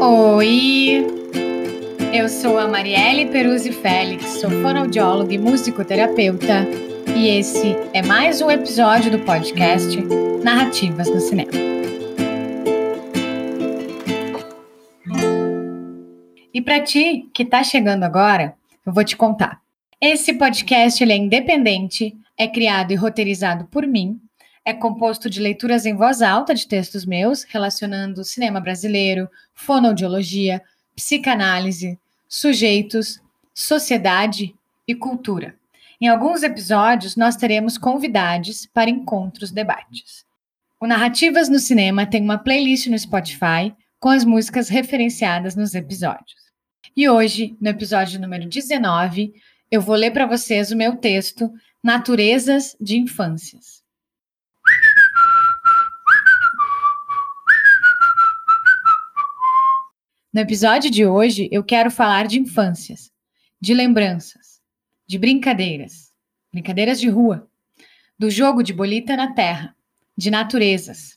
Oi! Eu sou a Marielle Peruzzi Félix, sou fonoaudióloga e musicoterapeuta, e esse é mais um episódio do podcast Narrativas no Cinema. E para ti que está chegando agora, eu vou te contar. Esse podcast é independente, é criado e roteirizado por mim, é composto de leituras em voz alta de textos meus relacionando cinema brasileiro, fonoaudiologia, psicanálise, sujeitos, sociedade e cultura. Em alguns episódios, nós teremos convidados para encontros debates. O Narrativas no Cinema tem uma playlist no Spotify com as músicas referenciadas nos episódios. E hoje, no episódio número 19, eu vou ler para vocês o meu texto Naturezas de Infâncias. No episódio de hoje, eu quero falar de infâncias, de lembranças, de brincadeiras, brincadeiras de rua, do jogo de bolita na terra, de naturezas.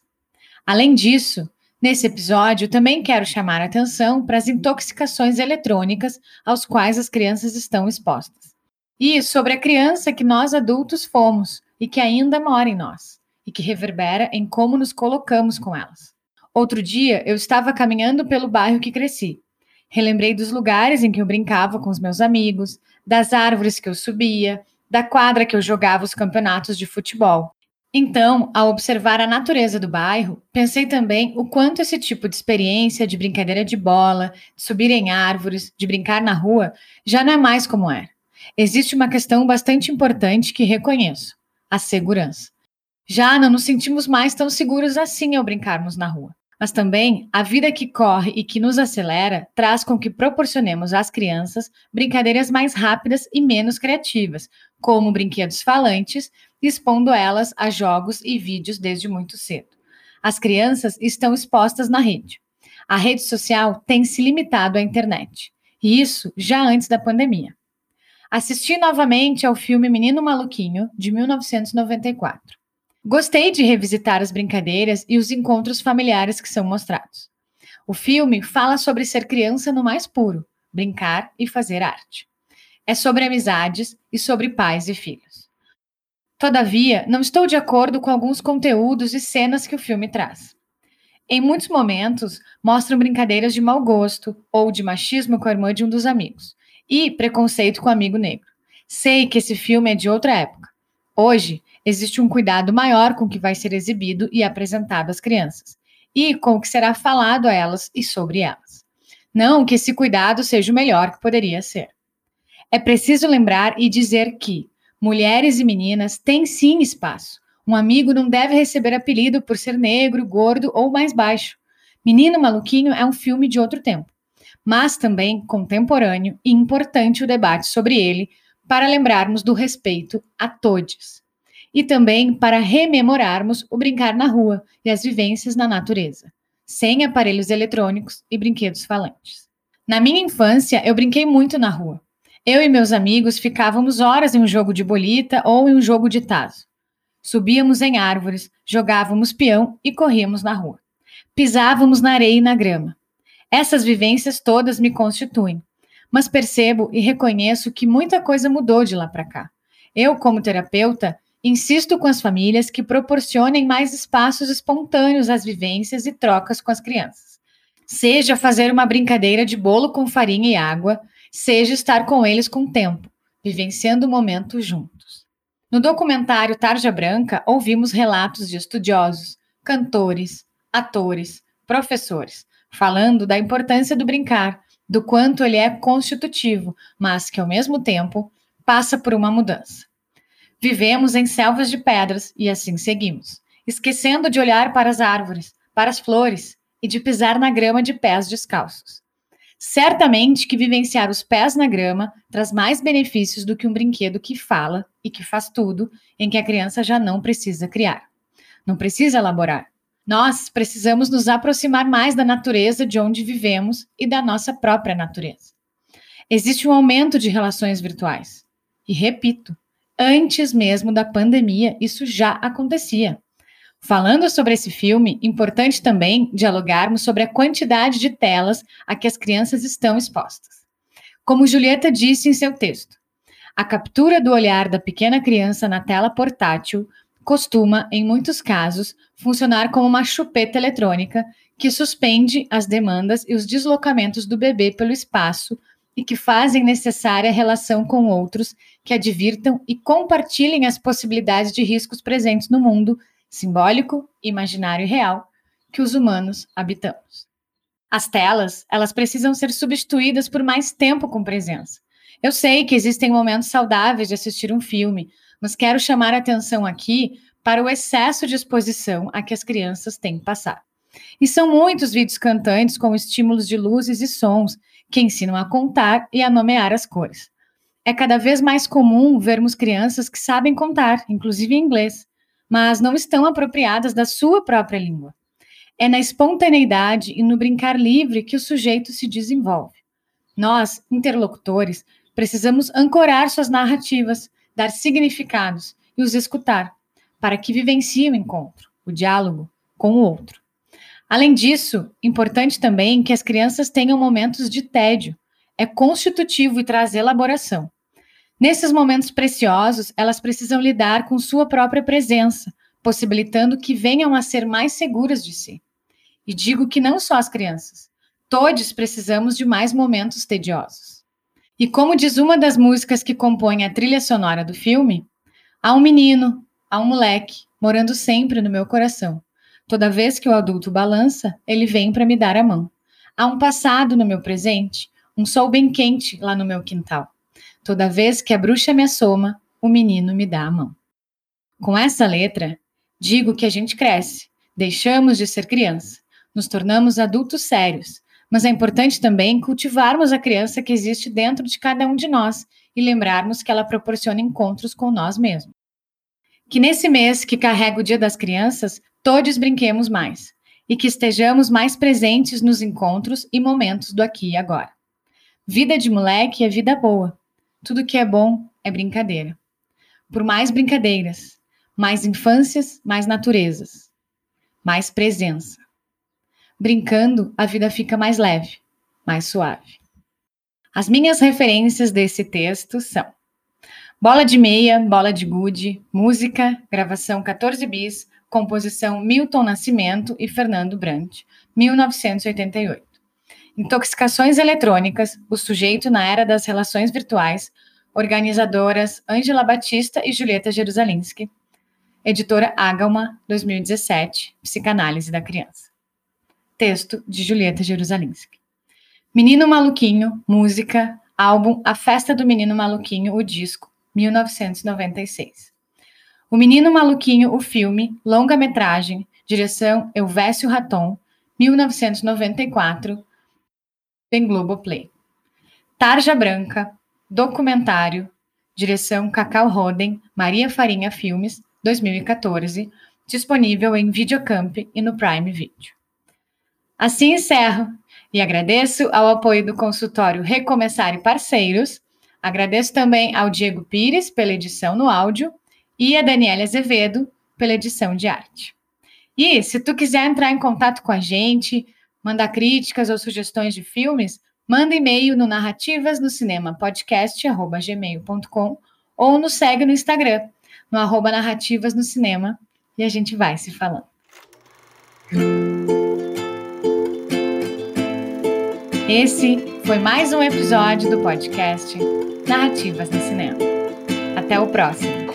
Além disso, nesse episódio, também quero chamar a atenção para as intoxicações eletrônicas aos quais as crianças estão expostas. E sobre a criança que nós adultos fomos e que ainda mora em nós, e que reverbera em como nos colocamos com elas. Outro dia, eu estava caminhando pelo bairro que cresci. Relembrei dos lugares em que eu brincava com os meus amigos, das árvores que eu subia, da quadra que eu jogava os campeonatos de futebol. Então, ao observar a natureza do bairro, pensei também o quanto esse tipo de experiência de brincadeira de bola, de subir em árvores, de brincar na rua, já não é mais como era. Existe uma questão bastante importante que reconheço: a segurança. Já não nos sentimos mais tão seguros assim ao brincarmos na rua. Mas também a vida que corre e que nos acelera traz com que proporcionemos às crianças brincadeiras mais rápidas e menos criativas, como brinquedos falantes, expondo elas a jogos e vídeos desde muito cedo. As crianças estão expostas na rede. A rede social tem se limitado à internet, e isso já antes da pandemia. Assisti novamente ao filme Menino Maluquinho, de 1994. Gostei de revisitar as brincadeiras e os encontros familiares que são mostrados. O filme fala sobre ser criança no mais puro, brincar e fazer arte. É sobre amizades e sobre pais e filhos. Todavia, não estou de acordo com alguns conteúdos e cenas que o filme traz. Em muitos momentos, mostram brincadeiras de mau gosto ou de machismo com a irmã de um dos amigos, e preconceito com amigo negro. Sei que esse filme é de outra época. Hoje, existe um cuidado maior com o que vai ser exibido e apresentado às crianças, e com o que será falado a elas e sobre elas. Não que esse cuidado seja o melhor que poderia ser. É preciso lembrar e dizer que mulheres e meninas têm sim espaço. Um amigo não deve receber apelido por ser negro, gordo ou mais baixo. Menino Maluquinho é um filme de outro tempo mas também contemporâneo e importante o debate sobre ele para lembrarmos do respeito a todos. E também para rememorarmos o brincar na rua e as vivências na natureza, sem aparelhos eletrônicos e brinquedos falantes. Na minha infância, eu brinquei muito na rua. Eu e meus amigos ficávamos horas em um jogo de bolita ou em um jogo de tazo. Subíamos em árvores, jogávamos peão e corríamos na rua. Pisávamos na areia e na grama. Essas vivências todas me constituem, mas percebo e reconheço que muita coisa mudou de lá para cá. Eu, como terapeuta, insisto com as famílias que proporcionem mais espaços espontâneos às vivências e trocas com as crianças. Seja fazer uma brincadeira de bolo com farinha e água, seja estar com eles com tempo, vivenciando o momento juntos. No documentário Tarja Branca, ouvimos relatos de estudiosos, cantores, atores, professores, falando da importância do brincar, do quanto ele é constitutivo, mas que, ao mesmo tempo, passa por uma mudança. Vivemos em selvas de pedras e assim seguimos, esquecendo de olhar para as árvores, para as flores e de pisar na grama de pés descalços. Certamente que vivenciar os pés na grama traz mais benefícios do que um brinquedo que fala e que faz tudo, em que a criança já não precisa criar. Não precisa elaborar, nós precisamos nos aproximar mais da natureza de onde vivemos e da nossa própria natureza. Existe um aumento de relações virtuais. E repito, antes mesmo da pandemia, isso já acontecia. Falando sobre esse filme, importante também dialogarmos sobre a quantidade de telas a que as crianças estão expostas. Como Julieta disse em seu texto, a captura do olhar da pequena criança na tela portátil costuma, em muitos casos, funcionar como uma chupeta eletrônica que suspende as demandas e os deslocamentos do bebê pelo espaço e que fazem necessária a relação com outros que advirtam e compartilhem as possibilidades de riscos presentes no mundo simbólico, imaginário e real que os humanos habitamos. As telas, elas precisam ser substituídas por mais tempo com presença. Eu sei que existem momentos saudáveis de assistir um filme, mas quero chamar a atenção aqui para o excesso de exposição a que as crianças têm passar. E são muitos vídeos cantantes com estímulos de luzes e sons que ensinam a contar e a nomear as cores. É cada vez mais comum vermos crianças que sabem contar, inclusive em inglês, mas não estão apropriadas da sua própria língua. É na espontaneidade e no brincar livre que o sujeito se desenvolve. Nós, interlocutores, precisamos ancorar suas narrativas, dar significados e os escutar, para que vivenciem o encontro, o diálogo com o outro. Além disso, importante também que as crianças tenham momentos de tédio. É constitutivo e traz elaboração. Nesses momentos preciosos, elas precisam lidar com sua própria presença, possibilitando que venham a ser mais seguras de si. E digo que não só as crianças, todos precisamos de mais momentos tediosos. E como diz uma das músicas que compõem a trilha sonora do filme, há um menino, há um moleque, morando sempre no meu coração. Toda vez que o adulto balança, ele vem para me dar a mão. Há um passado no meu presente, um sol bem quente lá no meu quintal. Toda vez que a bruxa me assoma, o menino me dá a mão. Com essa letra, digo que a gente cresce, deixamos de ser criança, nos tornamos adultos sérios, mas é importante também cultivarmos a criança que existe dentro de cada um de nós e lembrarmos que ela proporciona encontros com nós mesmos. Que nesse mês que carrega o Dia das Crianças, todos brinquemos mais e que estejamos mais presentes nos encontros e momentos do aqui e agora. Vida de moleque é vida boa, tudo que é bom é brincadeira. Por mais brincadeiras, mais infâncias, mais naturezas, mais presença. Brincando, a vida fica mais leve, mais suave. As minhas referências desse texto são Bola de Meia, Bola de Gude, música, gravação 14 bis, composição Milton Nascimento e Fernando Brandt, 1988. Intoxicações eletrônicas, o sujeito na era das relações virtuais, organizadoras Ângela Batista e Julieta Jerusalinski. Editora Agalma, 2017, Psicanálise da Criança. Texto de Julieta Jerusalinski. Menino Maluquinho, música, álbum A Festa do Menino Maluquinho, o disco, 1996. O Menino Maluquinho, o filme, longa-metragem, direção Elvésio Raton, 1994, em Globoplay. Tarja Branca, documentário, direção Cacau Roden, Maria Farinha Filmes, 2014, disponível em Videocamp e no Prime Video. Assim encerro e agradeço ao apoio do consultório Recomeçar e Parceiros, agradeço também ao Diego Pires pela edição no áudio e a Daniela Azevedo pela edição de arte. E se tu quiser entrar em contato com a gente, mandar críticas ou sugestões de filmes, manda e-mail no narrativas no cinema podcast@gmail.com ou nos segue no Instagram, no arroba narrativas no cinema, e a gente vai se falando. Esse foi mais um episódio do podcast Narrativas no Cinema. Até o próximo.